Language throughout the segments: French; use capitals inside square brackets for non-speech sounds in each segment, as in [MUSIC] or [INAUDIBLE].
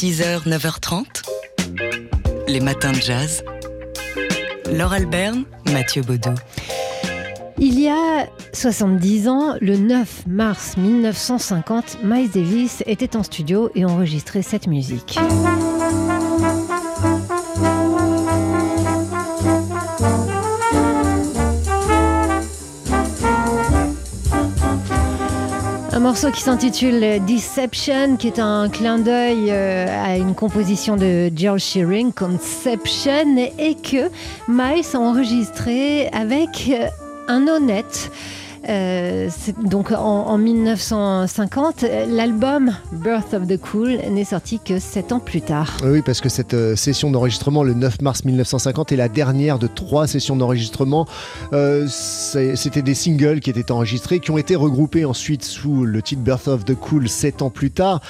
6h, 9h30. Les matins de jazz. Laure Alberne, Mathieu Baudou. Il y a 70 ans, le 9 mars 1950, Miles Davis était en studio et enregistrait cette musique. Morceau qui s'intitule Deception, qui est un clin d'œil euh, à une composition de George Shearing, Conception, et que Miles a enregistré avec euh, un honnête. Euh, donc en, 1950, l'album Birth of the Cool n'est sorti que sept ans plus tard. Oui, parce que cette euh, session d'enregistrement, le 9 mars 1950, est la dernière de trois sessions d'enregistrement. Euh, c'était des singles qui étaient enregistrés, qui ont été regroupés ensuite sous le titre Birth of the Cool sept ans plus tard.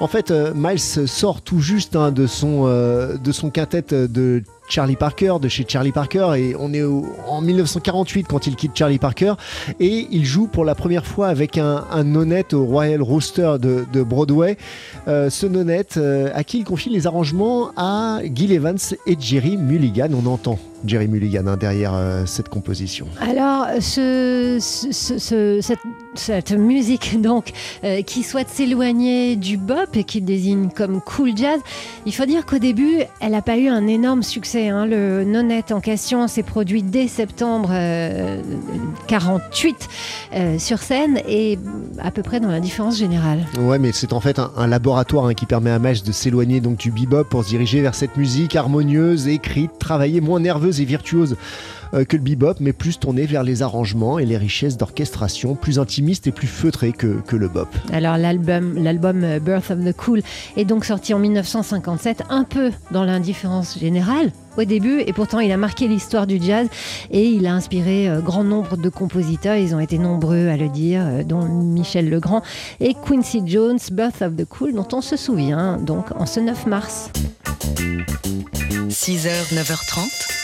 En fait, Miles sort tout juste hein, de, son, de son quintet de Charlie Parker, de chez Charlie Parker, et on est en 1948 quand il quitte Charlie Parker, et il joue pour la première fois avec un, un au Royal Rooster de, Broadway. Euh, ce nonnette euh, à qui il confie les arrangements à Gil Evans et Jerry Mulligan, on entend Jerry Mulligan hein, derrière euh, cette composition. Alors, ce, cette, musique donc euh, qui souhaite s'éloigner du bop et qui désigne comme cool jazz, il faut dire qu'au début, elle n'a pas eu un énorme succès. Hein. Le nonette en question s'est produit dès septembre 48 euh, sur scène et à peu près dans l'indifférence générale. Ouais, mais c'est en fait un, laboratoire hein, qui permet à Mesh de s'éloigner donc du bebop pour se diriger vers cette musique harmonieuse, écrite, travaillée, moins nerveuse et virtuose euh, que le bebop, mais plus tourné vers les arrangements et les richesses d'orchestration, plus intimiste et plus feutré que, que le bop. Alors l'album, l'album euh, Birth of the Cool est donc sorti en 1957, un peu dans l'indifférence générale au début, et pourtant il a marqué l'histoire du jazz et il a inspiré euh, grand nombre de compositeurs, ils ont été nombreux à le dire, dont Michel Legrand et Quincy Jones, Birth of the Cool, dont on se souvient donc en ce 9 mars. 6h, 9h30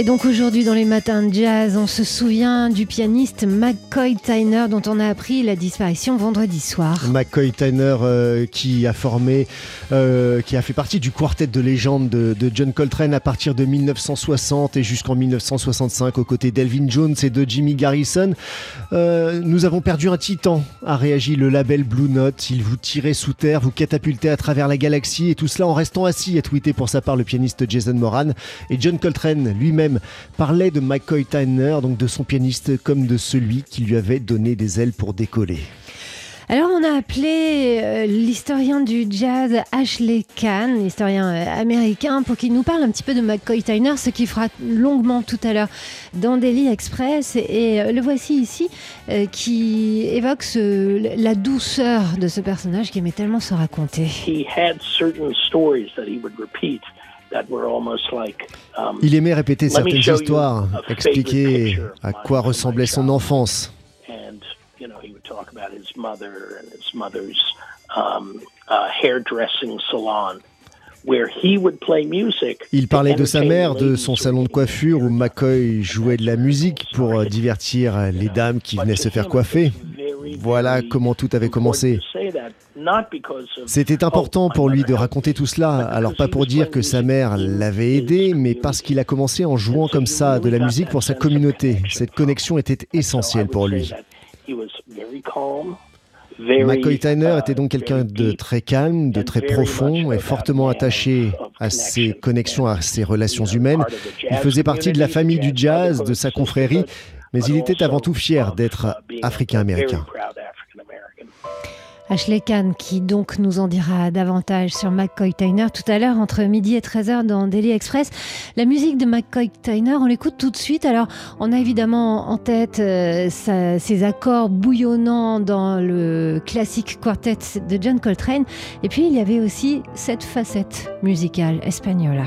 Et donc aujourd'hui dans les matins de jazz, on se souvient du pianiste McCoy Tyner dont on a appris la disparition vendredi soir. McCoy Tyner euh, qui a formé, euh, qui a fait partie du quartet de légende de, John Coltrane à partir de 1960 et jusqu'en 1965 aux côtés d'Elvin Jones et de Jimmy Garrison. Euh, nous avons perdu un titan, a réagi le label Blue Note. Il vous tirait sous terre, vous catapultait à travers la galaxie et tout cela en restant assis, a tweeté pour sa part le pianiste Jason Moran. Et John Coltrane lui-même parlait de McCoy Tyner, donc de son pianiste, comme de celui qui lui avait donné des ailes pour décoller. Alors on a appelé euh, l'historien du jazz Ashley Kahn, historien euh, américain, pour qu'il nous parle un petit peu de McCoy Tyner, ce qu'il fera longuement tout à l'heure dans Daily Express. Et, euh, le voici ici, qui évoque la douceur de ce personnage qui aimait tellement se raconter. Um, Il aimait répéter certaines histoires, expliquer à quoi ressemblait son enfance. Il parlait de sa mère, de son salon de coiffure où McCoy jouait de la musique pour divertir les dames qui venaient se faire coiffer. Voilà comment tout avait commencé. C'était important pour lui de raconter tout cela, alors pas pour dire que sa mère l'avait aidé, mais parce qu'il a commencé en jouant comme ça de la musique pour sa communauté. Cette connexion était essentielle pour lui. McCoy Tyner était donc quelqu'un de très calme, de très profond et fortement attaché à ses connexions, à ses relations humaines. Il faisait partie de la famille du jazz, de sa confrérie, mais il était avant tout fier d'être africain-américain. Ashley Kahn qui donc nous en dira davantage sur McCoy Tyner tout à l'heure entre midi et 13h dans Daily Express. La musique de McCoy Tyner, on l'écoute tout de suite. Alors on a évidemment en tête euh, ses accords bouillonnants dans le classique quartet de John Coltrane. Et puis il y avait aussi cette facette musicale espagnole.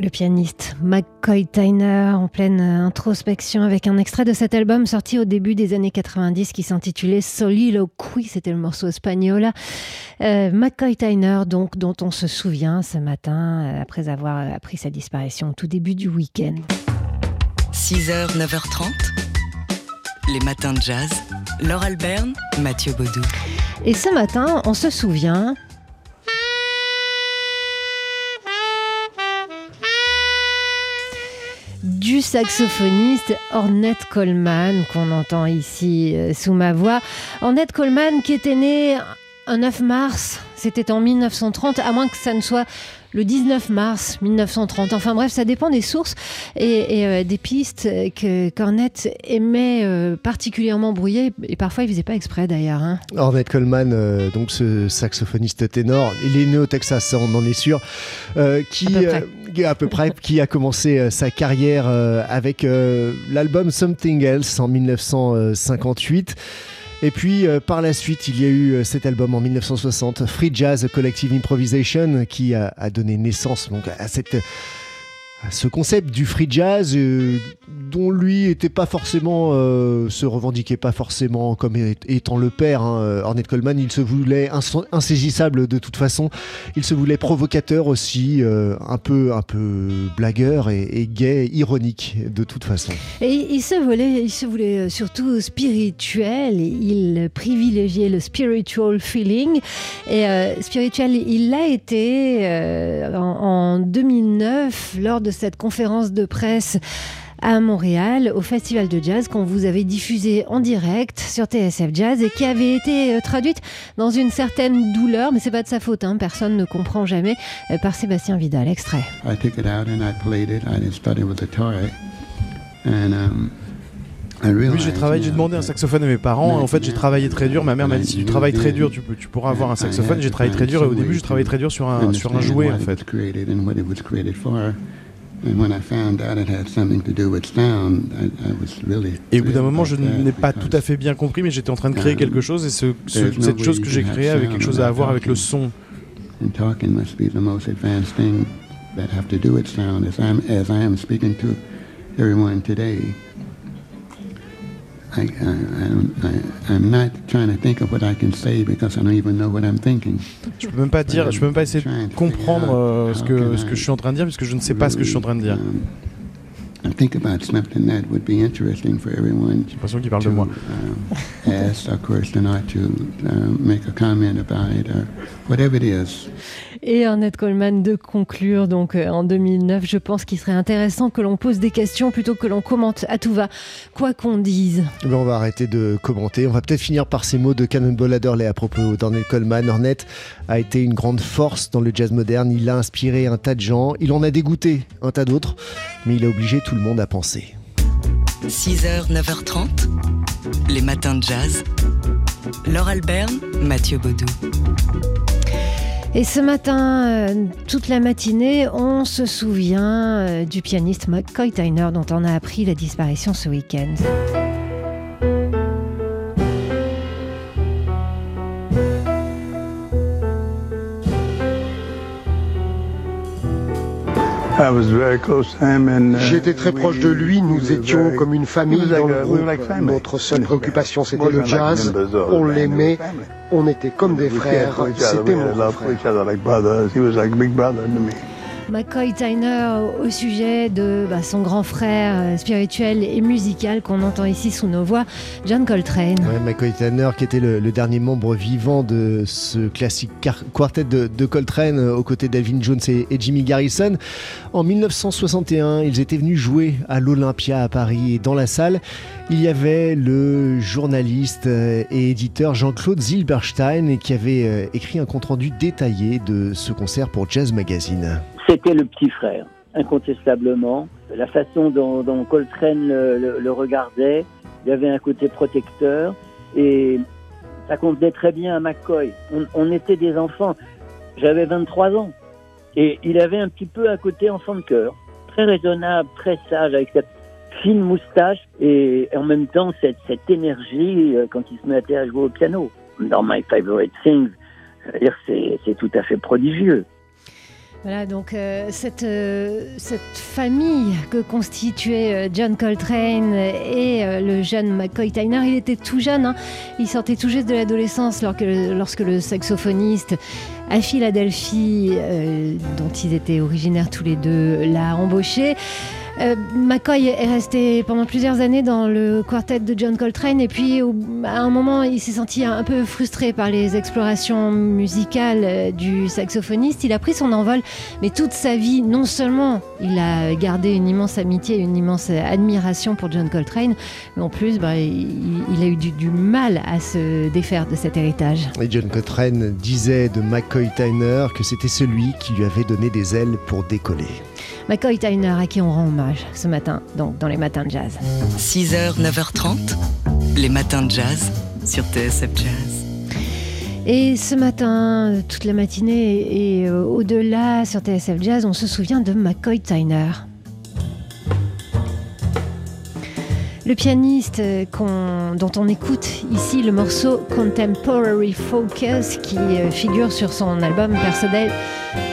Le pianiste McCoy Tyner en pleine introspection avec un extrait de cet album sorti au début des années 90 qui s'intitulait Soliloquy, c'était le morceau espagnol. Euh, McCoy Tyner, donc, dont on se souvient ce matin euh, après avoir appris sa disparition au tout début du week-end. 6h, 9h30, les matins de jazz. Laure Alberne, Mathieu Baudou. Et ce matin, on se souvient saxophoniste Ornette Coleman qu'on entend ici euh, sous ma voix. Ornette Coleman qui était né un 9 mars, c'était en 1930, à moins que ça ne soit le 19 mars 1930. Enfin bref, ça dépend des sources et, euh, des pistes que Cornette aimait euh, particulièrement brouiller et parfois il faisait pas exprès d'ailleurs. Hein. Ornette Coleman, euh, donc ce saxophoniste ténor, il est né au Texas, on en est sûr, qui à peu, près, [LAUGHS] qui a commencé sa carrière avec l'album Something Else en 1958. Et puis euh, par la suite, il y a eu euh, cet album en 1960, Free Jazz Collective Improvisation, qui a, a donné naissance donc, à cette ce concept du free jazz euh, dont lui était pas forcément euh, se revendiquait pas forcément comme étant le père hein. Ornette Coleman. Il se voulait insaisissable de toute façon. Il se voulait provocateur aussi euh, un peu un peu blagueur et, et, gay ironique de toute façon. Et il se voulait il se voulait surtout spirituel. Il privilégiait le spiritual feeling. Et spirituel il l'a été en 2009 lors de cette conférence de presse à Montréal au Festival de Jazz qu'on vous avait diffusé en direct sur TSF Jazz et qui avait été euh, traduite dans une certaine douleur, mais c'est pas de sa faute, hein, personne ne comprend jamais, euh, par Sébastien Vidal. Extrait. oui, j'ai travaillé, j'ai demandé un saxophone à mes parents. En fait, j'ai travaillé très dur. Ma mère m'a dit si tu travailles très dur, tu, peux, tu pourras avoir un saxophone. J'ai travaillé très dur et au début, j'ai travaillé très dur sur un, sur un jouet en fait. Et au bout d'un moment, je n'ai pas tout à fait bien compris, mais j'étais en train de créer quelque chose et ce, ce, cette chose que j'ai créée avait quelque chose à voir avec le son. I am not trying to think of what I can say because I don't even know what I'm thinking. Je peux même pas dire, je peux même pas essayer de comprendre euh, ce que ce que je suis en train de dire puisque je ne sais pas ce que je suis en train de dire. Um, I think about something that would be interesting for everyone. J'ai l'impression qu'il parle de moi. Uh, ask a question or to uh, make a comment about it or whatever it is. Et Annette Coleman de conclure donc euh, en 2009, je pense qu'il serait intéressant que l'on pose des questions plutôt que l'on commente à tout va, quoi qu'on dise. Ben on va arrêter de commenter. On va peut-être finir par ces mots de Cannonball Adderley à propos d'Ornette Coleman. Ornette a été une grande force dans le jazz moderne. Il a inspiré un tas de gens. Il en a dégoûté un tas d'autres, mais il a obligé tout le monde à penser. 6h, 9h30, les matins de jazz. Laure Alberne, Mathieu Baudou. Et ce matin, euh, toute la matinée, on se souvient euh, du pianiste McCoy Tyner dont on a appris la disparition ce week-end. J'étais très proche de lui, nous étions comme une famille dans le groupe. Notre seule préoccupation c'était le jazz, on l'aimait, on était comme des frères, c'était mon frère. McCoy Tyner au sujet de bah, son grand frère euh, spirituel et musical qu'on entend ici sous nos voix, John Coltrane. McCoy Tyner qui était le, dernier membre vivant de ce classique quartet de, Coltrane euh, aux côtés d'Alvin Jones et, Jimmy Garrison. En 1961, ils étaient venus jouer à l'Olympia à Paris et dans la salle, il y avait le journaliste euh, et éditeur Jean-Claude Zilberstein qui avait écrit un compte-rendu détaillé de ce concert pour Jazz Magazine. C'était le petit frère, incontestablement. La façon dont, Coltrane le, regardait, il avait un côté protecteur et ça convenait très bien à McCoy. On, était des enfants. J'avais 23 ans et il avait un petit peu un côté enfant de cœur, très raisonnable, très sage, avec cette fine moustache et en même temps cette, cette énergie euh, quand il se mettait à jouer au piano. Dans My Favorite Things, c'est tout à fait prodigieux. Voilà, donc euh, cette, euh, cette famille que constituait euh, John Coltrane et le jeune McCoy Tyner, il était tout jeune, hein. il sortait tout juste de l'adolescence lorsque, lorsque, le saxophoniste à Philadelphie, dont ils étaient originaires tous les deux, l'a embauché. Euh, McCoy est resté pendant plusieurs années dans le quartet de John Coltrane et puis à un moment il s'est senti un peu frustré par les explorations musicales euh, du saxophoniste. Il a pris son envol, mais toute sa vie, non seulement il a gardé une immense amitié, une immense admiration pour John Coltrane, mais en plus bah, il, a eu du, du, mal à se défaire de cet héritage. Et John Coltrane disait de McCoy Tyner que c'était celui qui lui avait donné des ailes pour décoller. McCoy Tyner à qui on rend hommage ce matin, donc dans les matins de jazz. 6h, 9h30, les matins de jazz sur TSF Jazz. Et ce matin, toute la matinée et euh, au-delà sur TSF Jazz, on se souvient de McCoy Tyner. Le pianiste dont on écoute ici le morceau Contemporary Focus qui euh, figure sur son album personnel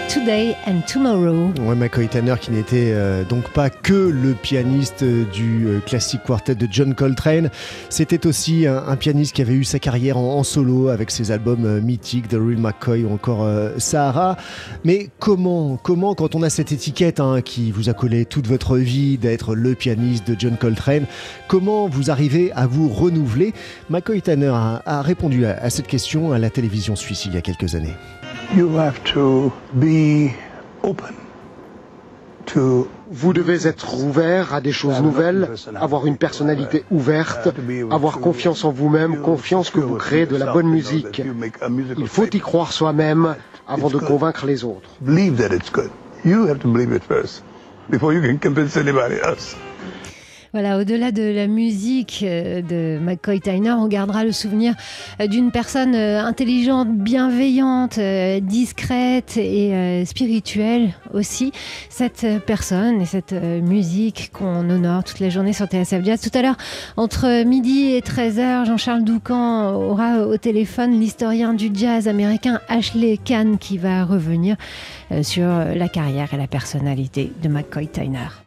Today and Tomorrow. Ouais, McCoy Tanner qui n'était euh, donc pas que le pianiste du euh, classique quartet de John Coltrane, c'était aussi un, pianiste qui avait eu sa carrière en, solo avec ses albums euh, mythiques The Real McCoy ou encore Sahara. Mais comment, comment quand on a cette étiquette hein, qui vous a collé toute votre vie d'être le pianiste de John Coltrane, comment vous arrivez à vous renouveler McCoy Tanner a, répondu à, à cette question à la télévision suisse il y a quelques années. Vous devez être ouvert à des choses nouvelles, avoir une personnalité ouverte, avoir confiance en vous-même, confiance que vous créez de la bonne musique. Il faut y croire soi-même avant de convaincre les autres. Voilà, au-delà de la musique euh, de McCoy Tyner, on gardera le souvenir euh, d'une personne euh, intelligente, bienveillante, discrète et spirituelle aussi. Cette personne et cette musique qu'on honore toute la journée sur TSF Jazz. Tout à l'heure, entre midi et 13h, Jean-Charles Doucan aura au téléphone l'historien du jazz américain Ashley Kahn qui va revenir sur la carrière et la personnalité de McCoy Tyner.